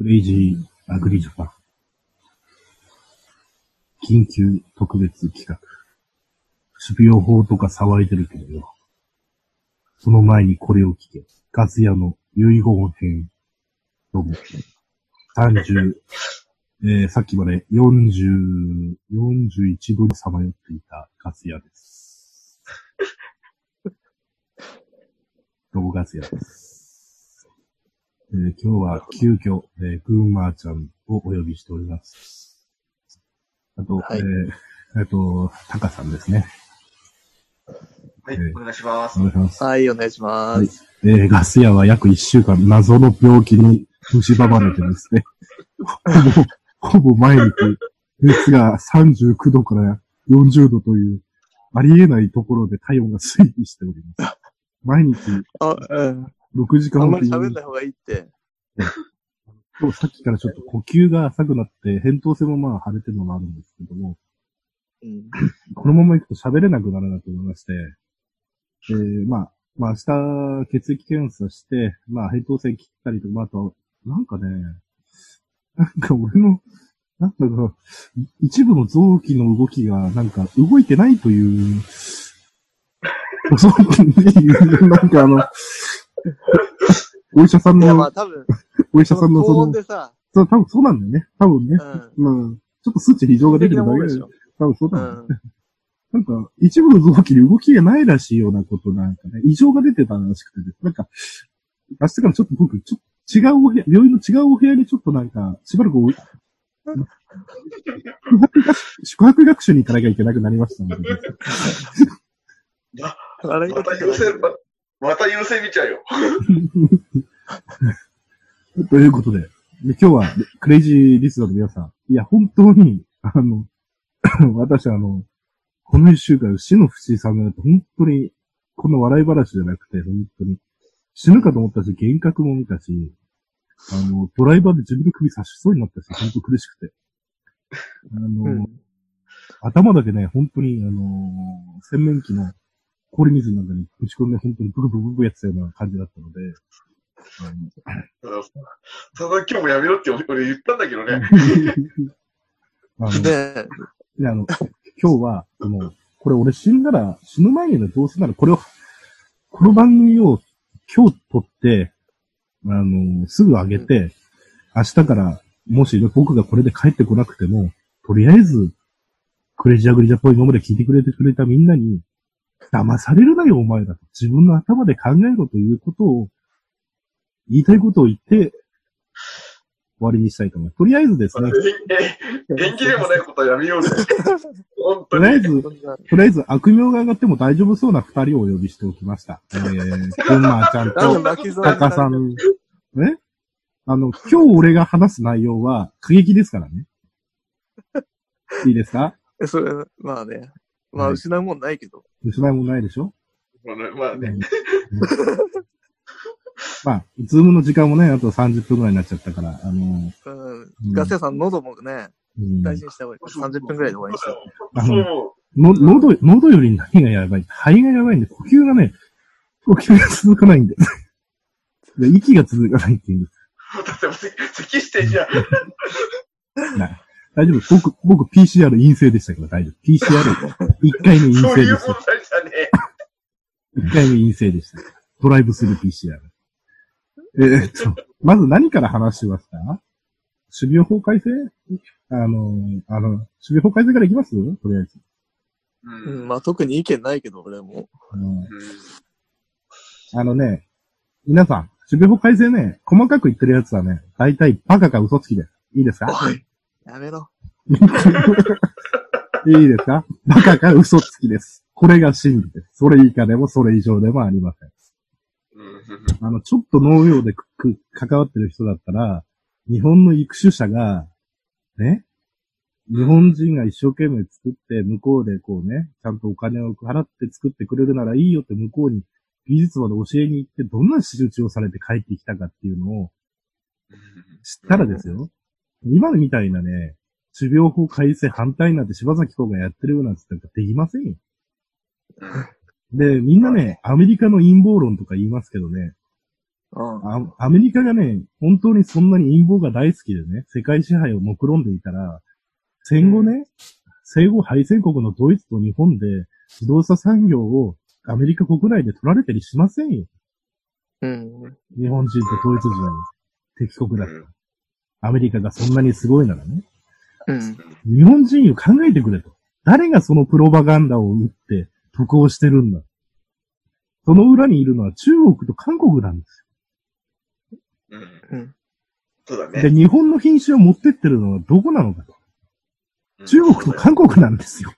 クレイジーアグリジャパン。緊急特別企画。種苗法とか騒いでるけどよ。その前にこれを聞け。ガス屋の遺言編。どうも。30、えー、さっきまで40、41度にさまよっていたガス屋です。どうもガス屋です。えー今日は急遽、えー、グーマーちゃんをお呼びしております。あと、はいえー、あと、タカさんですね。はいえー、お願いしますお。願いします。はい、お願いします。えーガス屋は約1週間謎の病気に蝕まれてですね。ほぼ、ほぼ毎日、熱が39度から40度という、ありえないところで体温が推移しております。毎日あ、うん。6時間あんまり喋んない方がいいって。今日さっきからちょっと呼吸が浅くなって、扁桃腺もまあ腫れてるのもあるんですけども、うん。このまま行くと喋れなくなるなと思いまして、えー、まあ、まあ明日血液検査して、まあ扁桃腺切ったりとか、まああと、なんかね、なんか俺の、なんだか、一部の臓器の動きが、なんか動いてないという、そういう、なんかあの、お医者さんいや、まあの、多分、お医者さんの高 その、音でさ、そう、多分そうなんだよね。多分ね。うん。うん。ちょっと数値異常が出てるだけでし、ょ。多分そううだよね。ん。なんか、一部の臓器に動きがないらしいようなことなんかね、異常が出てたらしくて、なんか、明日からちょっと僕、ちょっと違うお部屋、病院の違うお部屋にちょっとなんか、しばらくお、宿泊学宿泊学習に行かなきゃいけなくなりましたので、また事優勢、ままた優勢見ちゃうよ。ということで、で今日は、クレイジーリスナーの皆さん、いや、本当に、あの、私あの、この一週間、死の不思議さんが本当に、こんな笑い話じゃなくて、本当に、死ぬかと思ったし、幻覚も見たし、あの、ドライバーで自分の首刺しそうになったし、本当苦しくて。あの、うん。頭だけね、本当に、あの洗面器の氷水の中に打ち込んで、本当にブクブクブクやってたような感じだったので、ただ今日もやめろって 俺言ったんだけどね。あの、で、で、あの、今日は、その、これ俺死んだら、死ぬ前にどうせなら、これを、この番組を今日撮って、あの、すぐ上げて、明日から、もし僕がこれで帰ってこなくても、とりあえず、クレイジーアグリジャポン今まで聞いてくれてくれたみんなに、騙されるなよ、お前らと。自分の頭で考えろということを、言いたいことを言って、終わりにしたいと思います。とりあえずですね、縁起でもないことはやめようぜ。本当に。とりあえず、とりあえず悪名が上がっても大丈夫そうな二人をお呼びしておきました。えー、くんまーちゃんと、泣きそうたかさん。ねあの、今日俺が話す内容は過激ですからね。いいですか？えそれ、まあね。まあ、はい失うもんないけど。失いもないでしょ？まあねまあね。まあ、ズームの時間もね、あと30分くらいになっちゃったから、あの、うん。ガセさん、喉もね、うん、大事にした方がいい。30分くらいで終わりにした。あの喉、喉より何がやばい？肺がやばいんで、呼吸がね、呼吸が続かないんで。で息が続かないっていう。だって咳してんじゃん。な大丈夫？僕、僕 PCR 陰性でしたから大丈夫。PCR、1回目陰そういう性でした。問題じゃねえ。1回目陰性でした。ドライブスルー PCR。えーっと、まず何から話しますか？守備予報改正？あの、あの、守備予報改正からいきます？とりあえず。ううん、まあ特に意見ないけど、俺も。あのあのね、皆さん、守備予報改正ね、細かく言ってるやつはね、大体バカか嘘つきです。いいですか？おい、やめろ。いいですか？バカか嘘つきです。これが真理です。それ以下でもそれ以上でもありません。うんあの、ちょっと農業でくく関わってる人だったら、日本の育種者が、ね、日本人が一生懸命作って、向こうでこうね、ちゃんとお金を払って作ってくれるならいいよって向こうに技術まで教えに行って、どんな仕打ちをされて帰ってきたかっていうのを知ったらですよ、今みたいなね、種苗法改正反対なんて柴崎公がやってるようなんて言ったらできませんよ。で、みんなね、アメリカの陰謀論とか言いますけどね、うん。あアメリカがね、本当にそんなに陰謀が大好きでね、世界支配を目論んでいたら、戦後ね、戦後敗戦国のドイツと日本で自動車産業をアメリカ国内で取られたりしませんよ。うん。日本人とドイツ人に敵国だからうん。アメリカがそんなにすごいならね。うん。日本人を考えてくれと。誰がそのプロパガンダを打って得をしてるんだ。その裏にいるのは中国と韓国なんですうん。うん。よ。で、そうだね。日本の品種を持ってってるのはどこなのかと。うん中国と韓国なんですよ。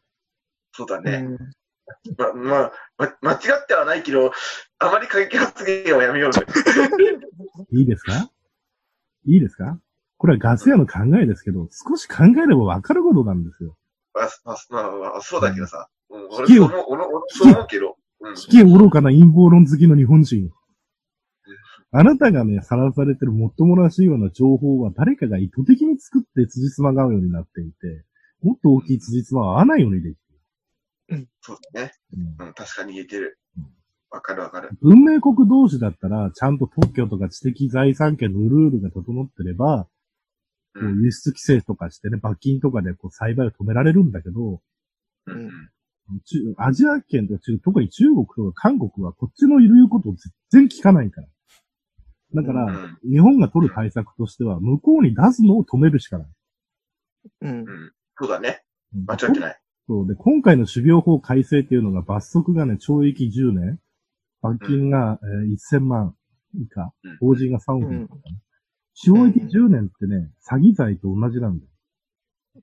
そうだね。うん。ま、まあ、ま、間違ってはないけど、あまり過激発言はやめようね。いいですか？いいですか？これはガス屋の考えですけど、少し考えればわかることなんですよ。まあ、まあ、まあまあ、そうだけどさ。うん、俺そう思う、俺俺そう思うけど。うん。引き愚かな陰謀論好きの日本人。あなたがね、さらされてるもっともらしいような情報は誰かが意図的に作って辻褄が合うようになっていて、もっと大きい辻褄は合わないようにできてそうだね。る。うんうん、確かに言えてる。わかるわかる。文明国同士だったら、ちゃんと特許とか知的財産権のルールが整ってれば、こう。うん輸出規制とかしてね、罰金とかでこう栽培を止められるんだけど、うん。中アジア圏とか中、特に中国とか韓国はこっちの言うことを全然聞かないから。だから、うん日本が取る対策としては、向こうに出すのを止めるしかない。うんう。ん。そうだね。うん間違ってない。そうで、今回の種苗法改正っていうのが罰則がね、懲役10年、罰金が、えー1000万以下うん、法人が3億円とかね。懲役10年ってね、詐欺罪と同じなんだよ。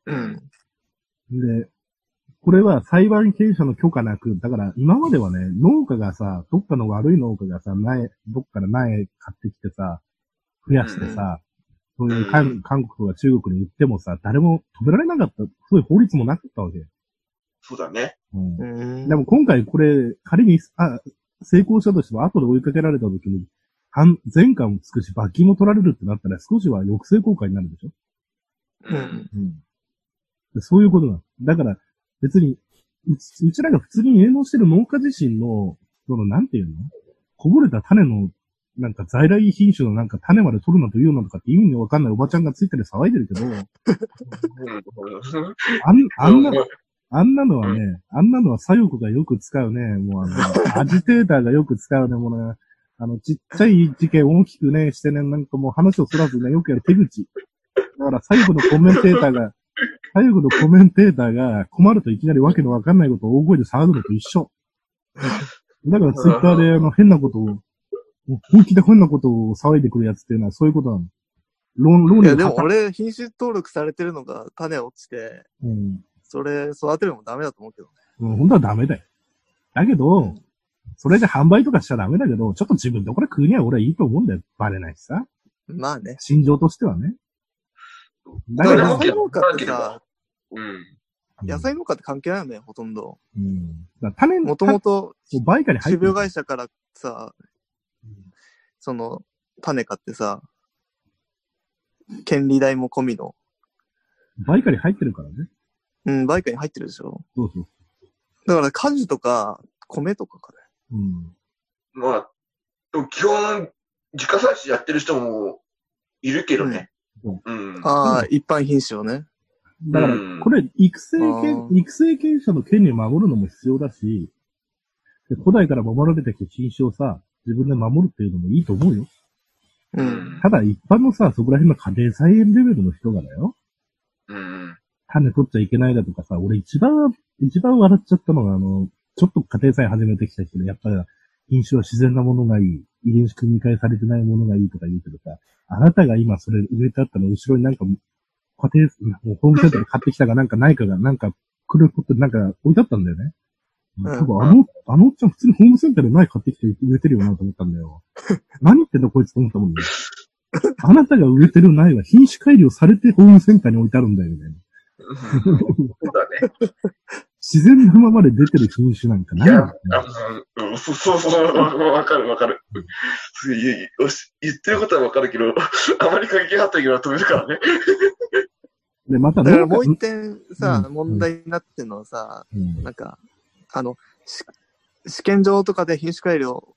うん。で、これは裁判権者の許可なく、だから今まではね、農家がさ、どっかの悪い農家がさ、苗、どっから苗買ってきてさ、増やしてさ、そういう韓韓国とか中国に売ってもさ、誰も止められなかった、そういう法律もなかったわけ。そうだね。うんうん。でも今回これ、仮に、あ、成功したとしても後で追いかけられた時に、反、前科もつくし、罰金も取られるってなったら少しは抑制効果になるでしょ？う。ん。うん。でそういうことなの。だから、別に、うちうちらが普通に営農してる農家自身の、その、なんていうの？こぼれた種の、なんか在来品種のなんか種まで取るなというのとかって意味のわかんないおばちゃんがついてる騒いでるけど、あん、あんな、あんなのはね、あんなのは左翼がよく使うね、もうあの、アジテーターがよく使うね、もうね、あの、ちっちゃい事件大きくね、してね、なんかもう話をそらずね、よくやる手口。だから左翼のコメンテーターが、左翼のコメンテーターが困るといきなりわけのわかんないことを大声で騒ぐのと一緒。だからツイッターであの変なことを、本気で変なことを騒いでくるやつっていうのはそういうことなの。論、論いや、でも破俺、品種登録されてるのが種落ちて、うん。それ育てるのもダメだと思うけどね。うん、本当はダメだよ。だけど、それで販売とかしちゃダメだけど、ちょっと自分でこれ食うには俺はいいと思うんだよ。バレないしさ。まあね。心情としてはね。だけど野、菜農家ってさ、うん。野菜農家って関係ないよね、ほとんど。うん。だ種もともと、売価に入ってる種苗。会社からさ、その、種買ってさ、権利代も込みの、売価に入ってるからね。うん、売価に入ってるでしょ。そうそう。だから果樹とか、米とかかね。うん。まあ、でも基本、自家採取やってる人もいるけどね。うん。ああ、一般品種をね。だからうん、これ、育成あ権、ー育成権者の権利を守るのも必要だし、で古代から守られてきた品種をさ、自分で守るっていうのもいいと思うよ。う。うんただ、一般のさ、そこら辺の家庭菜園レベルの人がだよ。うん。種取っちゃいけないだとかさ、俺一番、一番笑っちゃったのが、あの、ちょっと家庭菜園始めてきた人で、やっぱり品種は自然なものがいい、遺伝子組み換えされてないものがいいとか言うけどさ、あなたが今それ植えてあったの後ろになんか、家庭、もうホームセンターで買ってきたかなんかないかが、なんか、くるポってなんか置いてあったんだよね。ん多分あの、あのおっちゃん普通にホームセンターで苗買ってきて植えてるよなと思ったんだよ。何言ってんだこいつと思ったもんね。あなたが植えてる苗は品種改良されてホームセンターに置いてあるんだよね。そうだね。自然なままで出てる品種なんかないいや。あうん、そうそうそう、わかるわかる。言ってることはわかるけど、あまり過激発言は止めるからね。で、まただからもう一点さ、うん問題になってるのはさ、うんなんか、あの、し試験場とかで品種改良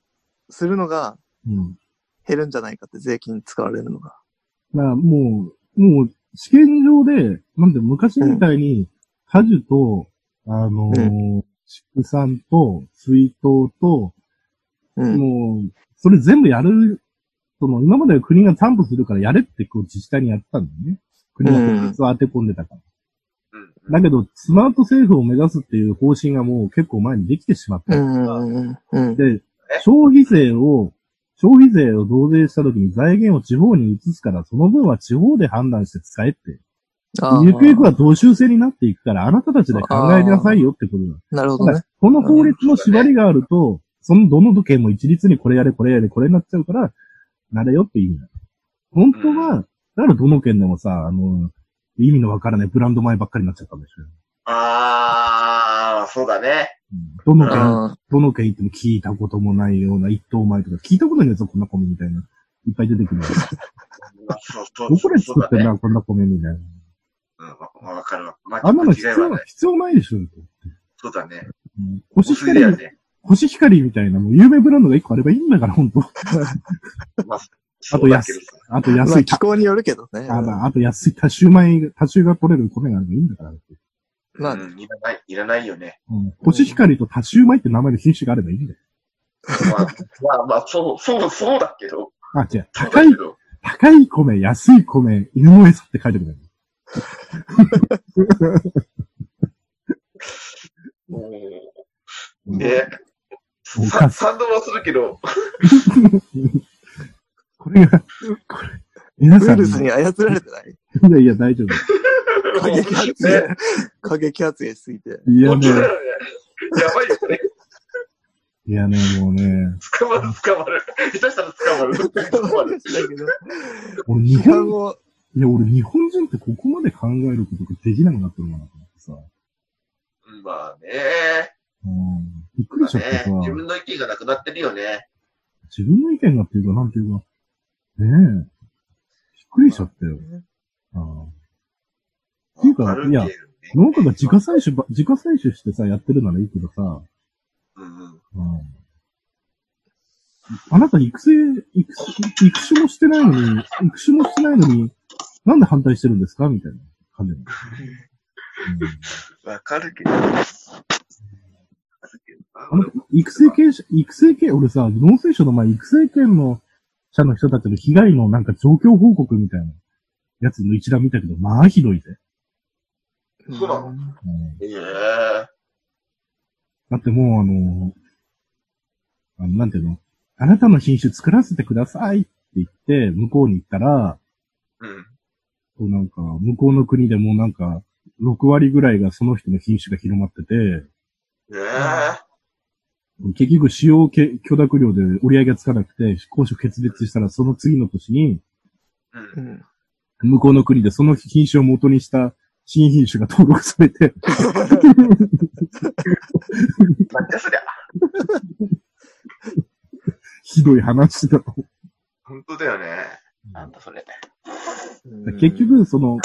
するのが、うん。減るんじゃないかって税金使われるのが。まあ、もう、もう、試験場で、なんで昔みたいに、果樹と、あのー畜産と、水筒と、うん。もう、それ全部やる、その、今までは国が担保するからやれってこう自治体にやってたんだよね。国が直接当て込んでたから。うん。だけど、スマート政府を目指すっていう方針がもう結構前にできてしまった。うんうんうんうん。で、消費税を、消費税を増税した時に財源を地方に移すから、その分は地方で判断して使えって。ゆくゆくは同州制になっていくから、あなたたちで考えなさいよってことだ。なるほどね。この法律の縛りがあると、そのどの時計も一律にこれやれ、これやれ、これになっちゃうから、なれよって意味だ。本当は、だからどの県でもさ、あの、意味のわからないブランド米ばっかりになっちゃったんでしょ。あー、そうだね。うんどの県、うんどの県行っても聞いたこともないような一等米とか、聞いたことないやつこんな米みたいな。いっぱい出てくる。どこで。作ってんだ、こんな米みたいな。うん、わわかるわ。まあんなの必要はない。必要ないでしょ。そうだね。うんコシお水だよヒカリ、ね。コシヒカリみたいな、もう有名ブランドが一個あればいいんだから、ほんと。まあ、あそと安うだけどさ。あとまあ安いた、気候によるけどね。あまああと安い多種米、多種が取れる米があればいいんだから。まあうん、いらない、いらないよね。うん。コシヒカリと多種米って名前の品種があればいいんだよ。まあ、まあ、まあ、そう、そう、そうだけど。あ、違う。高い。高い米、安い米、犬の餌って書いてくれる。もうんう、え、さ賛同はするけど、これが、これ、皆さん、ウイルスに操られてない？いやいや、大丈夫。過激発ね言、過激発言しすぎて。いやね。やばいよね。いやね、もうね、捕まる、捕まる。下手したら捕まる。捕まる。だけど、俺日本、を、いや、俺日本人ってここまで考えることができなくなってるのかなと思ってさ。まあね。うん。びっくりまあしちゃってさ、ね。自分の意見がなくなってるよね。自分の意見がっていうか、なんていうか、ねえ、びっくりしちゃったよ。ああっていうかいや農家が自家採取ば、自家採取してさ、やってるならいいけどさ、うんうん。うん。あなた育成、育種、育種もしてないのに、育種もしてないのに、なんで反対してるんですか？みたいな感じなの。わかるけど。わかるけどあの、育成系者、育成系、俺さ、農水省の前、育成系の者の人たちの被害のなんか状況報告みたいなやつの一覧見たけど、まあひどいぜ。そうなのうんええだってもうあの、あの、なんていうの？あなたの品種作らせてくださいって言って、向こうに行ったら、うん。こうなんか、向こうの国でもうなんか、6割ぐらいがその人の品種が広まってて、ええ結局使用け許諾料で売り上げがつかなくて、交渉決裂したらその次の年に、うんう。ん。向こうの国でその品種を元にした新品種が登録されて、なんじゃそりゃ。ひどい話だと。本当だよね。なんだそれ。結局、その、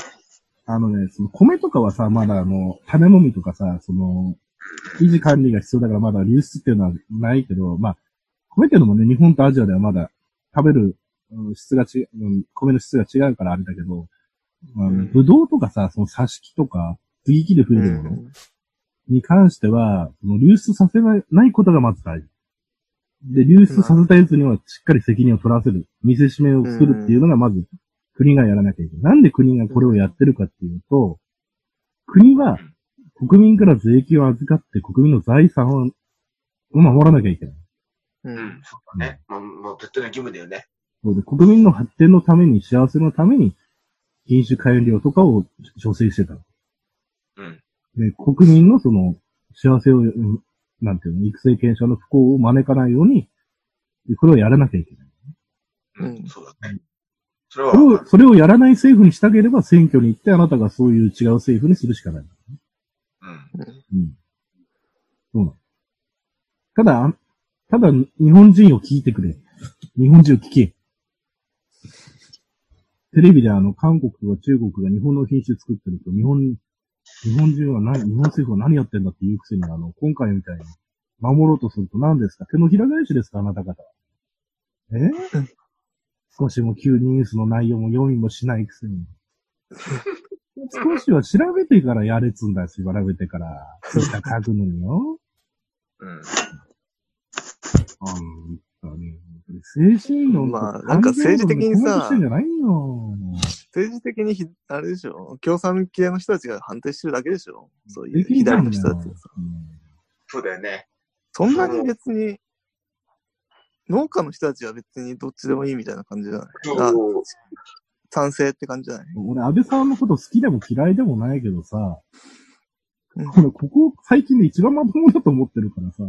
あのね、その米とかはさ、まだあの、種もみとかさ、その、維持管理が必要だからまだ流出っていうのはないけど、まあ、米っていうのもね、日本とアジアではまだ食べるうん質がち、うん米の質が違うからあれだけど、あのうんぶどうとかさ、その挿し木とか、接ぎ木で増えるものに関しては、その流出させないないことがまず大事。で、流出させたやつにはしっかり責任を取らせる。見せしめを作るっていうのがまず国がやらなきゃいけない。なんで国がこれをやってるかっていうと、国は国民から税金を預かって国民の財産を守らなきゃいけない。う。うんん、そうだね。もう、もう絶対の義務だよね。そうで国民の発展のために、幸せのために、品種改良とかを助成してた。うん。で、国民のその、幸せを、うんなんていうの、育成検証の不幸を招かないように、これをやらなきゃいけない。うん、うんそうだね。それはそれをそれをやらない政府にしたければ、選挙に行ってあなたがそういう違う政府にするしかない。うん。うん。そうなの。ただ、ただ、日本人を聞いてくれ。日本人を聞け。テレビであの、韓国とか中国が日本の品種作ってると、日本、日本人は何、日本政府は何やってんだって言うくせに、あの、今回みたいに、守ろうとすると何ですか？手のひら返しですか？あなた方。え？少しも旧ニュースの内容も読みもしないくせに。少しは調べてからやれっつんだよ、調べてから。下書くのによ。うん。あんたね、精神論とまあなんか政治的にさ。政治的にひ、あれでしょ？共産系の人たちが反対してるだけでしょ？そういう左の人たちがさ。うんそうだよね。そんなに別に、農家の人たちは別にどっちでもいいみたいな感じじゃない？賛成って感じじゃない？俺、安倍さんのこと好きでも嫌いでもないけどさ、うん俺、ここ最近で一番まともだと思ってるからさ、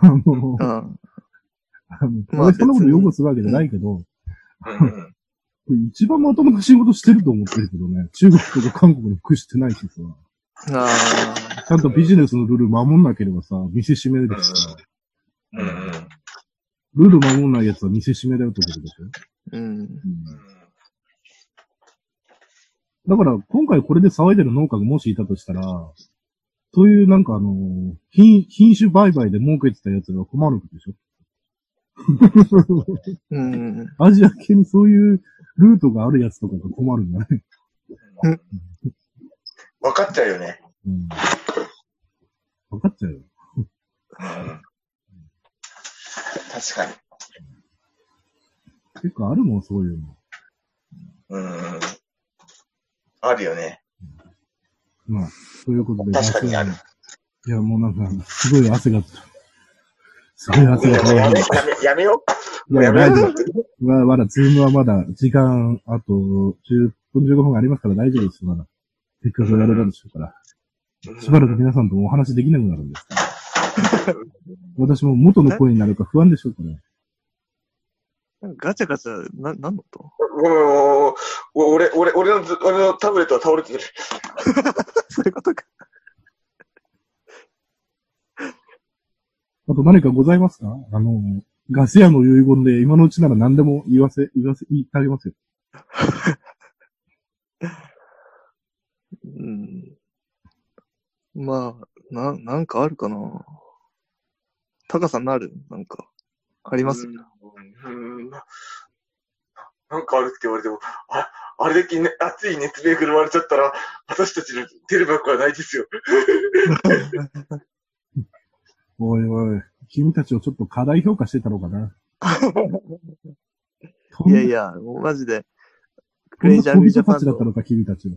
あの、うん。あの、まあ俺そんなこと擁護するわけじゃないけど、うんうん。一番まともな仕事してると思ってるけどね、中国とか韓国に屈してないしさ、あちゃんとビジネスのルール守んなければさ、店閉めるしさ、うんうん。ルール守んないやつは店閉めだよってことでしょ、あ。うん。うんだから、今回これで騒いでる農家がもしいたとしたら、そういうなんかあの、品、品種売買で儲けてたやつが困るでしょ？うん。アジア系にそういうルートがあるやつとかが困るんじゃない？分かっちゃうよね。うん。わかっちゃうよ。うん。確かに。結構あるもん、そういうの。うん。あるよね。まあ、ということで。確かにあるいや、もうなんか、すごい汗が、すごい汗がやめ、いやめ、やめよう。や、やめよ大丈う。夫。まだ、ズームはまだ、時間、あと、10分、15分ありますから大丈夫です、まだ。せっかくやれたでしょうから。しばらく皆さんともお話できなくなるんです。私も元の声になるか不安でしょうから。なんかガチャガチャ、な、なんのともう、俺、俺、俺のず、俺のタブレットは倒れてる。そういうことか。あと何かございますか？あの、ガス屋の遺言で今のうちなら何でも言わせ、言わせ、言ってあげますよ。うん。まあ、な、なんかあるかな。タカさんなる？なんか、あります？うんうんななんかあるって言われても、あ、あれだけ、ね、熱い熱弁振るわれちゃったら、私たちの出る幕はないですよ。おいおい、君たちをちょっと過大評価してたのかな？いやいや、もうマジで、クレイジャービージャパンとたちだったのか、君たちは。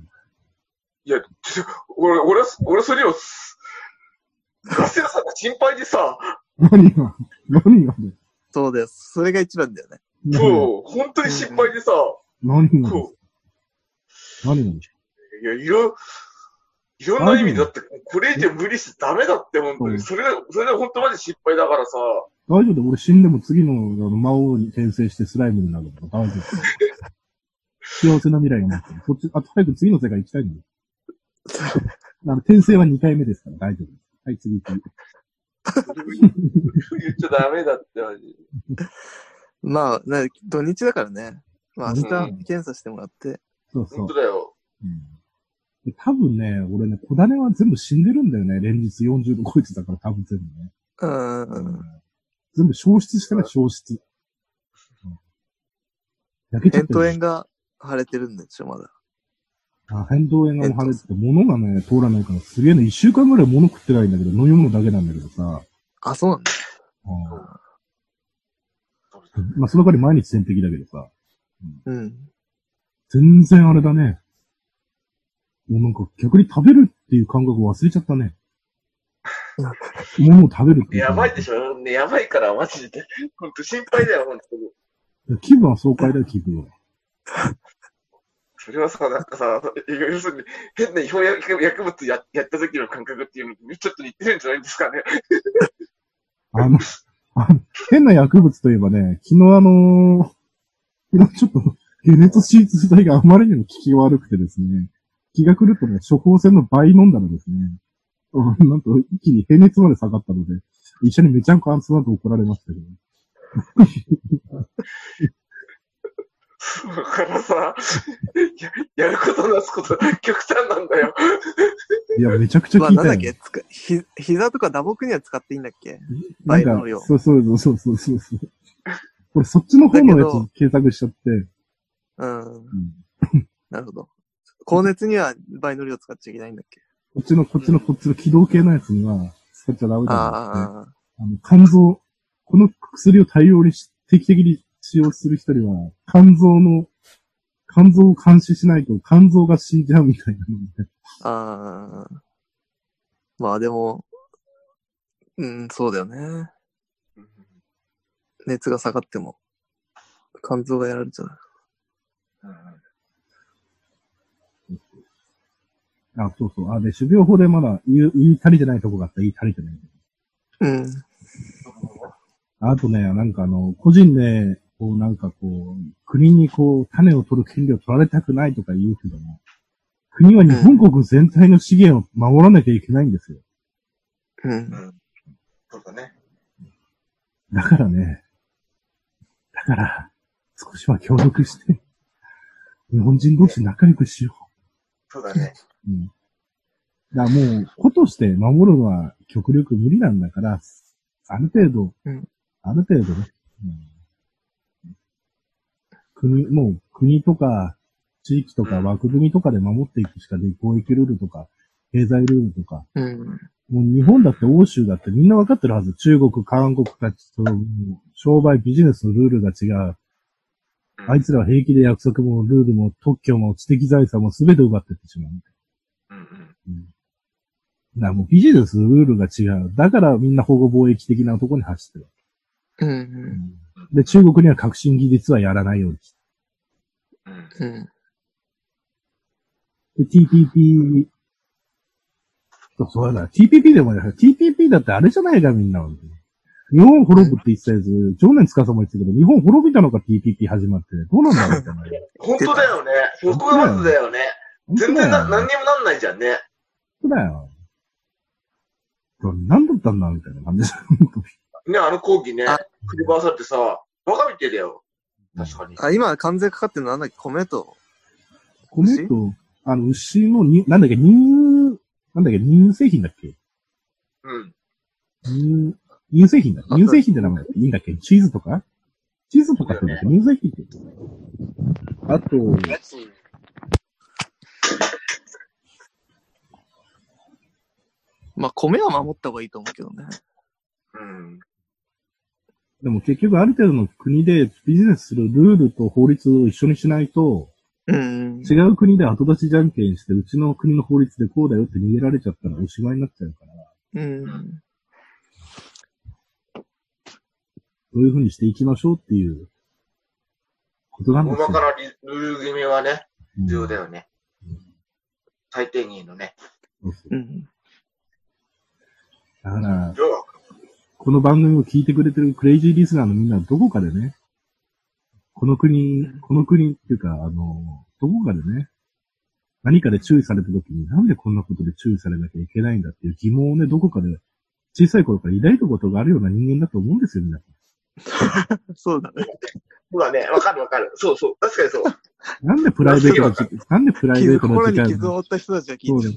いや、ちょ俺、俺は、俺それを、ガス屋さんが心配でさ、何が、何がね。そうです。それが一番だよね。そう、本当に心配でさ、何が、そ何が、う、いや、いろ、いろんな意味でだって、これ以上無理してダメだって、本当うんに。それが、それが本当マジ心配だからさ、大丈夫だよ。俺死んでも次のあの魔王に転生してスライムになるから大丈夫。幸せな未来になってる。そっち、あと早く次の世界行きたいのよ。あの、転生は2回目ですから大丈夫です。はい、次行く。言っちゃダメだって、マジ。まあ、な土日だからね。まあ明うん日検査してもらって。そうそう本当。だよ。うんで多分ね、俺ね、小種は全部死んでるんだよね。連日40度超えてたから多分全部ね。うん。全部消失してない、消失。うん焼けちゃってる。扁桃炎が腫れてるんでしょ、まだ。あ、扁桃炎が腫れてて、物がね、通らないから、すげえね、一週間ぐらい物食ってないんだけど、飲み物だけなんだけどさ。あ、そうなんだ。うんまあ、その代わり毎日点滴だけどさ。うん。全然あれだね。もうなんか逆に食べるっていう感覚を忘れちゃったね。物を食べるっていう。やばいでしょね、やばいから、マジで。本当心配だよ、本当に。ょ気分は爽快だよ、気分は。それはさ、なんかさ、要するに、変な違法薬薬物ややった時の感覚っていうのにちょっと似てるんじゃないですかね。あの、あの変な薬物といえばね、昨日あのー昨日ちょっと、解熱シーツ剤があまりにも効き悪くてですね、気が狂ってね、処方箋の倍飲んだらですね、なんと一気に平熱まで下がったので、一緒にめちゃんこ安なと怒られましたけど。だからさ、ややることなすこと、極端なんだよ。いや、めちゃくちゃまあ、効いたよ。なんだっけ？つかひ、膝とか打撲には使っていいんだっけ？なんか倍の量、そうそうそうそうそうそう。俺そっちの方のやつ検索しちゃって、うん。う んなるほど。高熱には倍の量使っちゃいけないんだっけ？こっちの、こっちの、こっちの起動系のやつには使っちゃダメだなって。ああ、あの、肝臓、この薬を大量にし定期的に使用する人には、肝臓の、肝臓を監視しないと肝臓が死んじゃうみたいなので、ああ。まあでも、うん、そうだよね。うん熱が下がっても、肝臓がやられちゃう。うんあ、そうそう。あ、で、種苗法でまだ言う、言い足りてないとこがあったら言い足りてない。うん。あとね、なんかあの、個人で、こうなんかこう、国にこう、種を取る権利を取られたくないとか言うけども、国は日本国全体の資源を守らなきゃいけないんですよ。うん。うんそうだね。だからね、だから、少しは協力して、日本人同士仲良くしよそうだね。う。うん。だからもう、子として守るのは極力無理なんだから、ある程度、うんある程度ね、うん国、もう国とか、地域とかうん枠組みとかで守っていくしかで、貿易ルールとか、経済ルールとか、うん。もう日本だって欧州だってみんなわかってるはず。中国、韓国たちと、商売、ビジネスのルールが違う。うんあいつらは平気で約束もルールも特許も知的財産も全て奪ってってしまう。うんうん。うん。だからもうビジネスのルールが違う。だからみんな保護貿易的なところに走ってる。うん。うんで、中国には革新技術はやらないようにして。うんうん。で、TPP、そうそうだ、TPP でもね、TPP だってあれじゃないか、みんな。日本滅ぶって言ってたやつ、常年司も言ってたけど、日本滅びたのか TPP 始まって、どうなんだろうってなる。本当だよね。そこがまずだよね。全然な、何にもなんないじゃんね。本当だよ。何だったんだみたいな感じ。ね、あの講義ねあ、振り回されてさ、バカみてえだよ。確かに。あ、今関税かかってるのなんだっけ？米と。米と、あの、牛のに、なんだっけ、乳、なんだっけ、乳製品だっけ？うん。乳、乳製品だ。あ乳製品って名前いいんだっけ？チーズとか？チーズとかって言うんだっけ？乳製品って。あと、まあ米は守った方がいいと思うけどね。うん。でも結局ある程度の国でビジネスするルールと法律を一緒にしないと、うん。違う国で後出しじゃんけんして、うちの国の法律でこうだよって逃げられちゃったらおしまいになっちゃうから、うん。どういうふうにしていきましょうっていうことなんですよ。大まかなリルール決めはね、うん重要だよね。最低限のね。そうそううん。だから、要は、この番組を聞いてくれてるクレイジーリスナーのみんなはどこかでね、この国、この国っていうか、あの、どこかでね、何かで注意された時に、なんでこんなことで注意されなきゃいけないんだっていう疑問をね、どこかで小さい頃から抱いたことがあるような人間だと思うんですよ、皆さ そうだね。そうだね。わかるわかる。そうそう。確かにそう。ん。なんでプライベートの時、なんでプライベ傷、ートの心時間、に？傷を負った人たちが聞いてる。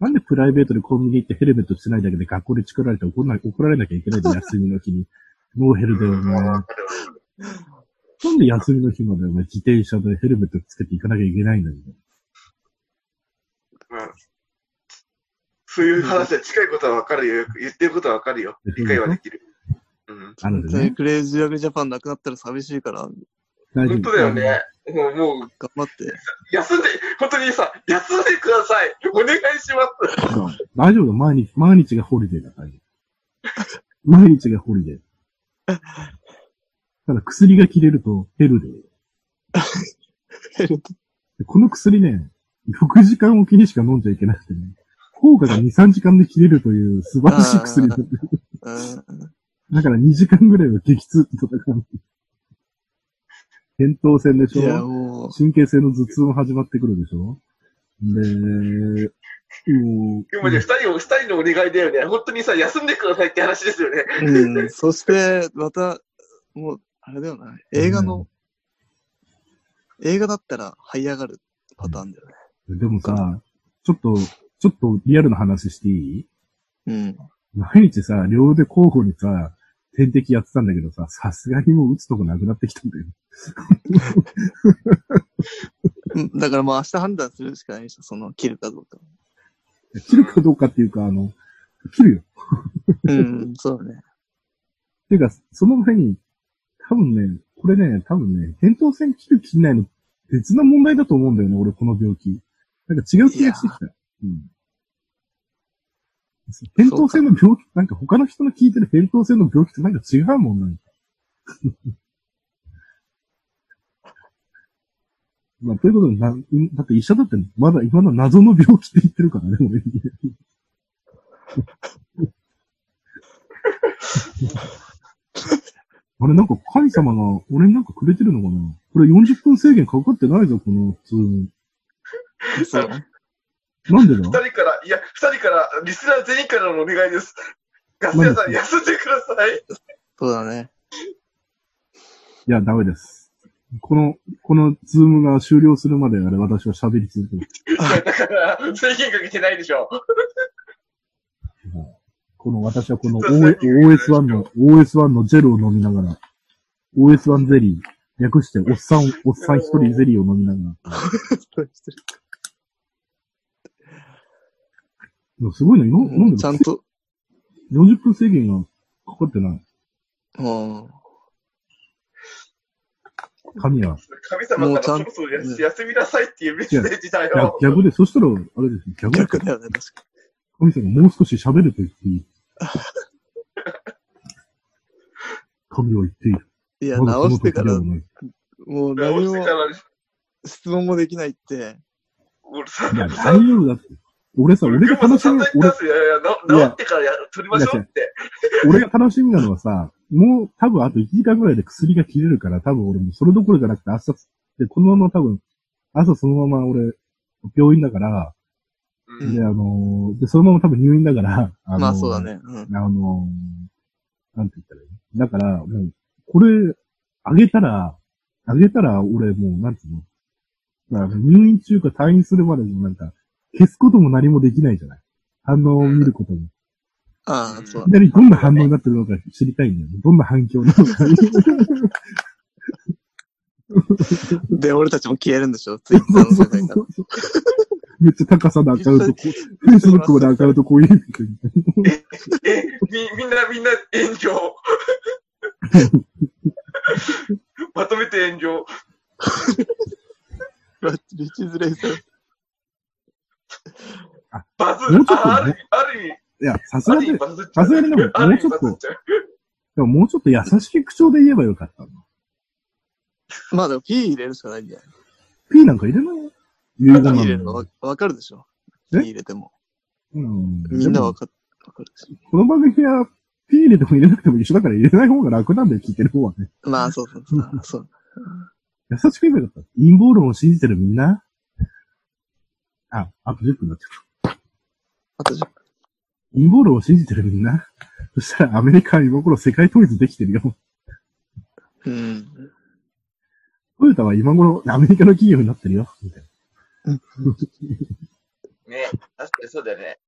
なんでプライベートでコンビニ行ってヘルメットしてないだけで学校で作られて怒ら怒られなきゃいけないんだよ、休みの日に。ノーヘルで、お前。わかるわかるなんで休みの日までお前自転車でヘルメットつけていかなきゃいけないんだよ。うん。そういう話は近いことはわかるよ。言ってることはわかるよ。理解はできる。うん。あの本当にね。クレイジーラグジャパンなくなったら寂しいから、大丈夫本当だよね。もう、もう、頑張って。休んで、本当にさ、休んでください。お願いします。うん大丈夫？だ。毎日、毎日が holiday だから。毎日が holiday。ただ薬が切れると hell day。でこの薬ね、6時間おきにしか飲んじゃいけなくてね。効果が2、3時間で切れるという素晴らしい薬だ。うん。だから2時間ぐらいは激痛と戦う。扁桃腺でしょ？神経性の頭痛も始まってくるでしょ？で、もう、今じゃ二人を、二人のお願いだよね。本当にさ、休んでくださいって話ですよね。うん。そして、また、もう、あれだよな。映画の、映画だったら這い上がるパターンだよね。でもさ、ちょっと、ちょっとリアルな話していい？うん。毎日さ、両腕交互にさ、点滴やってたんだけどさ、さすがにもう打つとこなくなってきたんだよ。うんだからもう明日判断するしかないでしょ、その、切るかどうか。切るかどうかっていうか、あの、切るよ。うん、そうだね。ていうか、その前に、多分ね、これね、多分ね、扁桃腺切る切んないの別な問題だと思うんだよね、俺この病気。なんか違う気がしてきた。うん。扁桃腺の病気、なんか他の人の聞いてる扁桃腺の病気ってなんか違うもんなん。まあ、ということで、な、だって医者だって、まだ今の謎の病気って言ってるからね、俺。あれ、なんか神様が俺になんかくれてるのかなこれ40分制限かかってないぞ、この普通。そう。なんでだ？二人から、いや、二人から、リスナー全員からのお願いです。ガス屋さん、休んでください。そうだね。いや、ダメです。この、このズームが終了するまであれ、私は喋り続ける。だから、制限かけてないでしょ。この、私はこの OS- OS1 の、OS1 のジェルを飲みながら、OS1 ゼリー、略して、おっさん、おっさん一人ゼリーを飲みながら。いやすごいね、今、なんでちゃんと、40分制限がかかってない。うん。神は。神様もうちゃんからそろそろ休休みなさいっていうメッセージだいやよ。逆で、そしたら、あれですよ、逆で、逆だよね、確か神様もう少し喋ると言っていい。神は言っている。に。いや、直してからもう直何も質問もできないって。大丈夫だって。俺さ、俺が楽しみ、俺、俺、いやいや、な治ってからや取りましょうって。俺が楽しみなのはさ、もう多分あと1時間ぐらいで薬が切れるから、多分俺もそれどころじゃなくて朝、で、このまま多分、朝そのまま俺、病院だから、うんで、あのーで、そのまま多分入院だから、あのーまあそうだ。ね。うん。あのーなんて言ったらいいの？だから、もう、これ、あげたら、あげたら俺もう、なんていうの？まあ入院中か退院するまでもなんか、消すことも何もできないじゃない反応を見ることも。ああ、そういきなりどんな反応になってるのか知りたいんだよね。どんな反響なのか。で、俺たちも消えるんでしょ？ツイッターの世界から。めっちゃ高さのアカウント、こう、Facebook のアカウントこういうみたいな。え、み、みんな、みんな炎上。まとめて炎上。リチズレイさん。バズもうちょっとあある意味、いや、さすがに。さすがにでも、もうちょっと。でももうちょっと優しい口調で言えばよかったの。まあでも P 入れるしかないんじゃない？P なんか入れないよ。遺 P 言な入れるの？のわわかるでしょ？え ?P 入れても。うん。みんなわかわかるでしこの番組は、P 入れても入れなくても一緒だから入れない方が楽なんだよ、聞いてる方はね。ょ。まあそうそうそう。そう 優しく言えばよかった。陰謀論を信じてるみんな？あ、あと10分になっちゃう。あとじゃ、陰謀論を信じてるみんな。そしたらアメリカは今頃世界統一できてるよ。うん。トヨタは今頃アメリカの企業になってるよ。みたいなね、確かにそうだよね。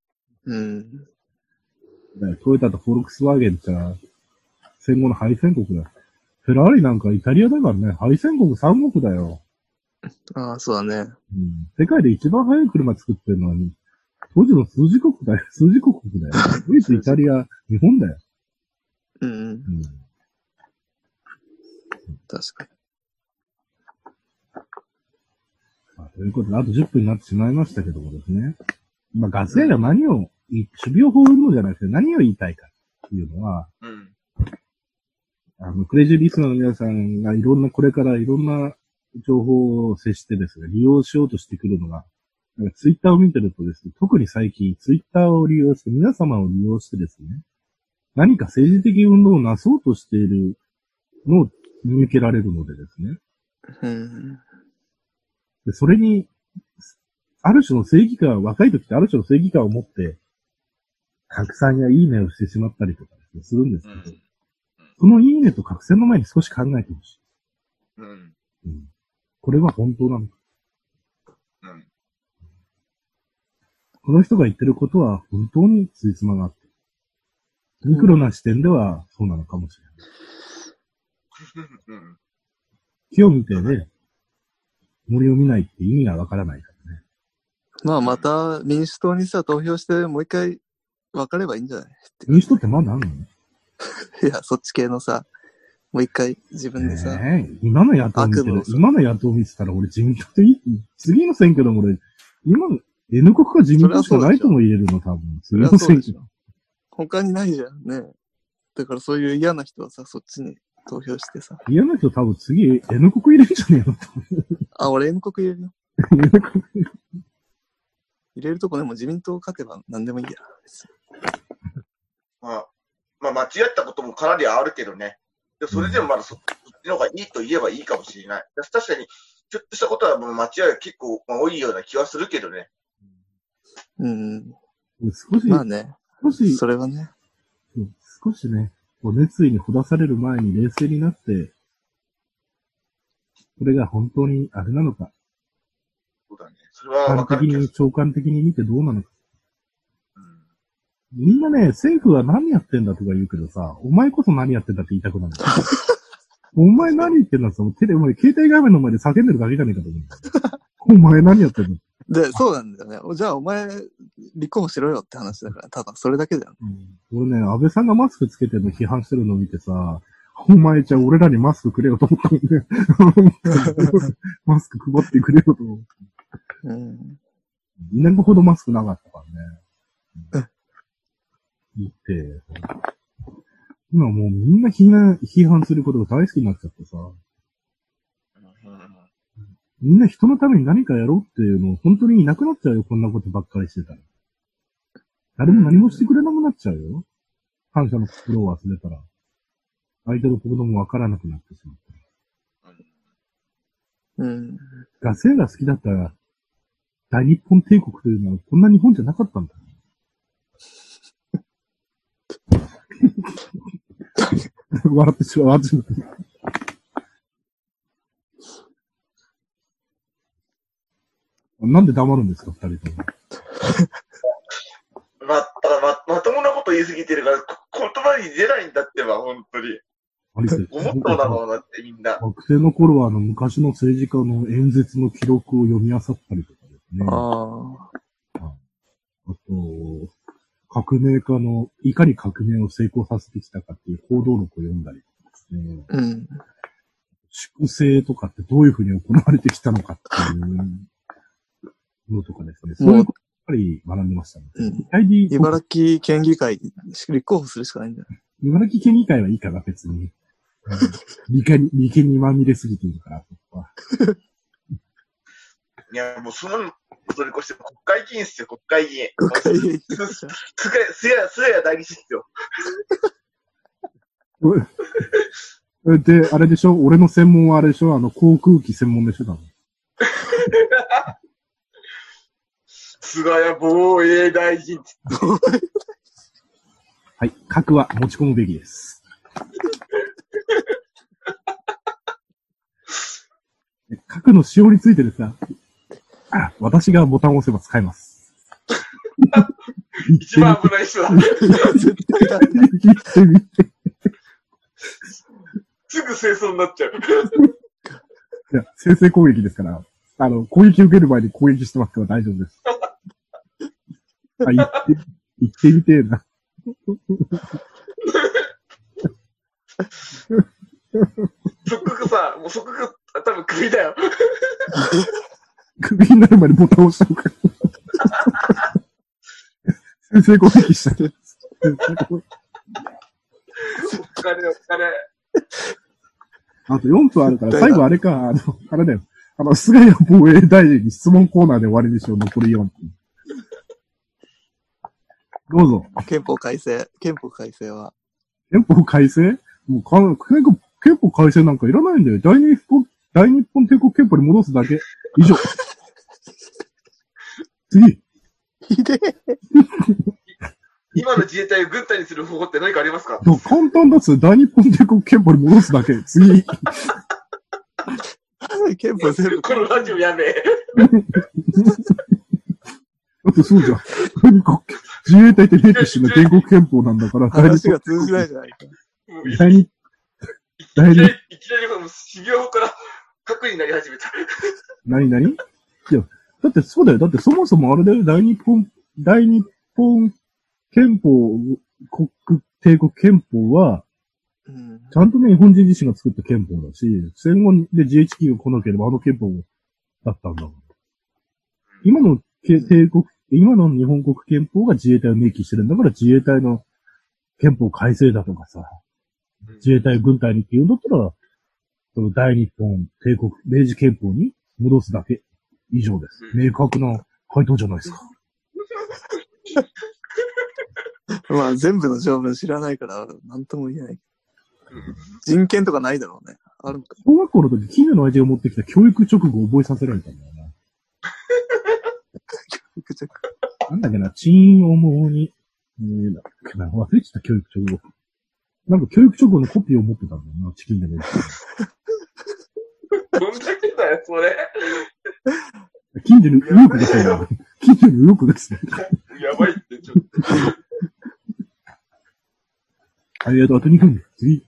うん。だからトヨタとフォルクスワーゲンってさ戦後の敗戦国だ。フェラーリなんかイタリアだからね、敗戦国三国だよ。ああ、そうだね。うん。世界で一番速い車作ってるのは、当時の数字国だよ。数字国だよ。ドイツ、イタリア、日本だよ。うんうん。うん。確かに。まあ、ということで、あと10分になってしまいましたけどもですね。まあ、ガス屋が何を守備を放るのじゃなくて何を言いたいかっていうのは、うん。あの、クレイジーリスナーの皆さんがいろんな、これからいろんな情報を接してですね、利用しようとしてくるのが、なんかツイッターを見てるとですね、特に最近ツイッターを利用して、皆様を利用してですね、何か政治的運動をなそうとしているのを見受けられるのでですね、うん。でそれに、ある種の正義感、若い時ってある種の正義感を持って、拡散やいいねをしてしまったりとかですね、するんですけど、うん。そのいいねと拡散の前に少し考えてほしい。うん。うんこれは本当なのか？うん。この人が言ってることは本当についつまがあって。ミクロな視点ではそうなのかもしれない。うん。木を見てね、森を見ないって意味がわからないからね。まあまた民主党にさ、投票してもう一回分かればいいんじゃない？民主党ってまだあんの？いや、そっち系のさ、もう一回自分でさ、ねえ今の野党見て今の野党見てたら俺自民党っていい、次の選挙でも俺、今の N 国か自民党しかないとも言えるの、多分。それ次の選挙。他にないじゃんね。だからそういう嫌な人はさ、そっちに投票してさ。嫌な人多分次 N 国入れるんじゃねえの？あ、俺 N 国入れるよ。N 国入れるとこでも自民党勝てば何でもいいや。まあ、まあ、間違ったこともかなりあるけどね。でそれでもまだそそっちの方がいいと言えばいいかもしれない。確かに、ちょっとしたことはもう間違いが結構まあ多いような気はするけどね。うん。少し、まあね、少し、それはね。少しね、こう熱意にほだされる前に冷静になって、これが本当にあれなのか、そうだね。それは感わか的に、。長官的に見てどうなのか。うんみんなね、政府は何やってんだとか言うけどさ、お前こそ何やってんだって言いたくなる。お前何言ってんだってさ、もうテレ、お前携帯画面の前で叫んでるだけじゃねえかと思う。お前何やってんので、そうなんだよね。じゃあお前、立候補しろよって話だから、ただそれだけだよ。俺ね、安倍さんがマスクつけてるの批判してるのを見てさ、お前じゃあ俺らにマスクくれよと思ったもんね。マスク配ってくれよと思って。うん。2年ほどマスクなかったからね。言って、今もうみんな批判批判することが大好きになっちゃってさ、うんみんな人のために何かやろうっていうの本当にいなくなっちゃうよ、こんなことばっかりしてたら。誰も何もしてくれなくなっちゃうよ。感謝の心を忘れたら。相手のこともわからなくなってしまった。うん。ガセが好きだったら、大日本帝国というのはこんな日本じゃなかったんだ。笑ってしまう、笑ってしまう。なんで黙るんですか、二人とも。ま、だからま、まともなこと言いすぎてるから、こ言葉に出ないんだってば、本当に。思ったのだろうなって、みんな。学生の頃はあの昔の政治家の演説の記録を読み漁ったりとかですね。あああ。と、革命家のいかに革命を成功させてきたかっていう報道録を読んだりとかですね。うん。粛清とかってどういうふうに行われてきたのかっていうのとかですね。そういうことばっかり学んでましたね。うん茨城県議会、立候補するしかないんだよ。茨城県議会はいいかな、別に。うん利権に、利権にまみれすぎているから、僕は。いや、もうその、それ越して国会議員っすよ、国会議員。国会議員すすや、すや、大事っすよ。で、あれでしょ俺の専門はあれでしょあの、航空機専門でしょだもん。菅谷防衛大臣。はい。核は持ち込むべきです。核の使用についてですが、あ私がボタンを押せば使えます。一番危ない人だ。絶対だ。言ってみて。すぐ清掃になっちゃう。いや、先制攻撃ですから、あの、攻撃受ける前に攻撃してますから大丈夫です。あ、言って、言ってみてえな。即刻さ、もう即刻、多分首だよ。首になるまでボタンを押したのか。先制攻撃したね。お金、お金。あと4分あるから、最後あれか、あの、あれだよ。あの、菅谷防衛大臣に質問コーナーで終わりにしよう、残り4分。どうぞ。憲法改正、憲法改正は。憲法改正？もうか、憲法憲法改正なんかいらないんだよ。大日本、大日本帝国憲法に戻すだけ。以上。次。ひでえ。今の自衛隊を軍隊にする方法って何かありますか？いや簡単だっす。大日本帝国憲法に戻すだけ。次。憲法全部。このラジオやべえ。だってそうじゃん。何か、自衛隊って明記してるのは建国憲法なんだから、話が通じないじゃないか。もうい第二、いきなり、いきなりもう修行から核になり始めた。何何？いや、だってそうだよ。だってそもそもあれだよ。大日本、大日本憲法、国、帝国憲法は、うん。ちゃんとね、日本人自身が作った憲法だし、戦後で GHQ が来なければあの憲法だったんだもん。今のけ帝国、今の日本国憲法が自衛隊を明記してるんだから自衛隊の憲法改正だとかさ、自衛隊軍隊にって言うんだったら、その大日本帝国明治憲法に戻すだけ以上です。うん明確な回答じゃないですか。まあ全部の条文知らないから、なんとも言えない。うん人権とかないだろうね。あるのか。小学校の時、金魚の親父が持ってきた教育直後を覚えさせられたんだよな。くちゃくなんだっけな、チーンをもうに、えー、だっけな、忘れてた教育直後。なんか教育直後のコピーを持ってたんだよな、チキンでも。どんだよ、それ。近所に右翼ですよ。近所に右翼ですね。やばいって、ちょっと。ありがとう、あと2分。次。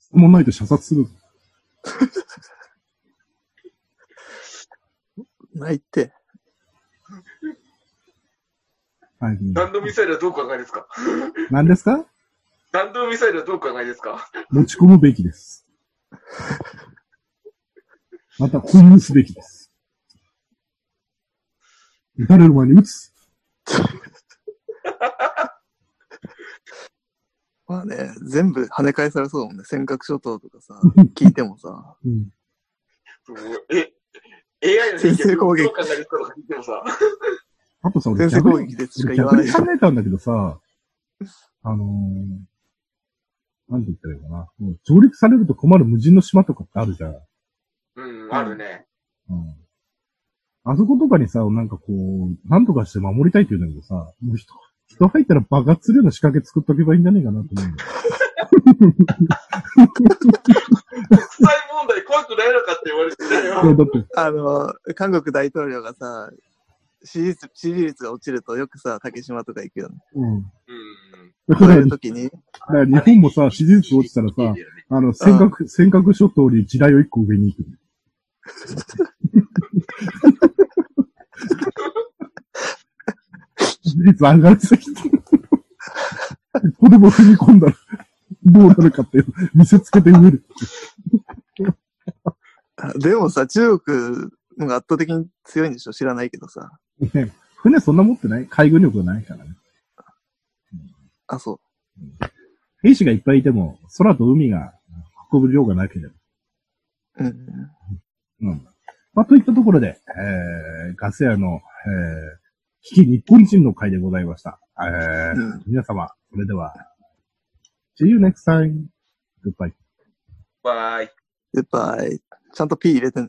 質問ないと射殺する。ないって。はい。弾道ミサイルはどうお考えですか？何ですか？弾道ミサイルはどうお考えですか？持ち込むべきです。また、保有すべきです。撃たれる前に撃つ。まあね、全部跳ね返されそうだもんね。尖閣諸島とかさ、聞いてもさ。うん。え、AI の先制攻撃あとさ、俺先制攻撃でしか言わない考えたんだけどさ、あのー、なんて言ったらいいかな。もう上陸されると困る無人の島とかってあるじゃん。うん、あるね。うん。あそことかにさ、なんかこう、なんとかして守りたいって言うんだけどさ、もう人、人入ったら爆発するような仕掛け作っとけばいいんじゃねえかなと思うんだよ。国際問題怖くないのかって言われてたいやよ。だって、あの、韓国大統領がさ、支持率支持率が落ちるとよくさ、竹島とか行くよね。うん。うん。だから、そういうだ時に、から日本もさ、支持率落ちたらさ、あの、尖閣、尖閣諸島に地雷を一個上に行く。支持率上がりすぎて。ここでも踏み込んだら、どうなるかっていう、見せつけて植える。あでもさ、中国のが圧倒的に強いんでしょ？知らないけどさ。ね船そんな持ってない？海軍力がないからね。あ、そ兵士がいっぱいいても、空と海が運ぶ量がなければ。う。うん。うん。まあ、といったところで、えー、ガス屋の、えー、危機日本人の会でございました。えーうん皆様、それでは、See you next time. Goodbye. バイ。やっぱ、ちゃんと P 入れてね。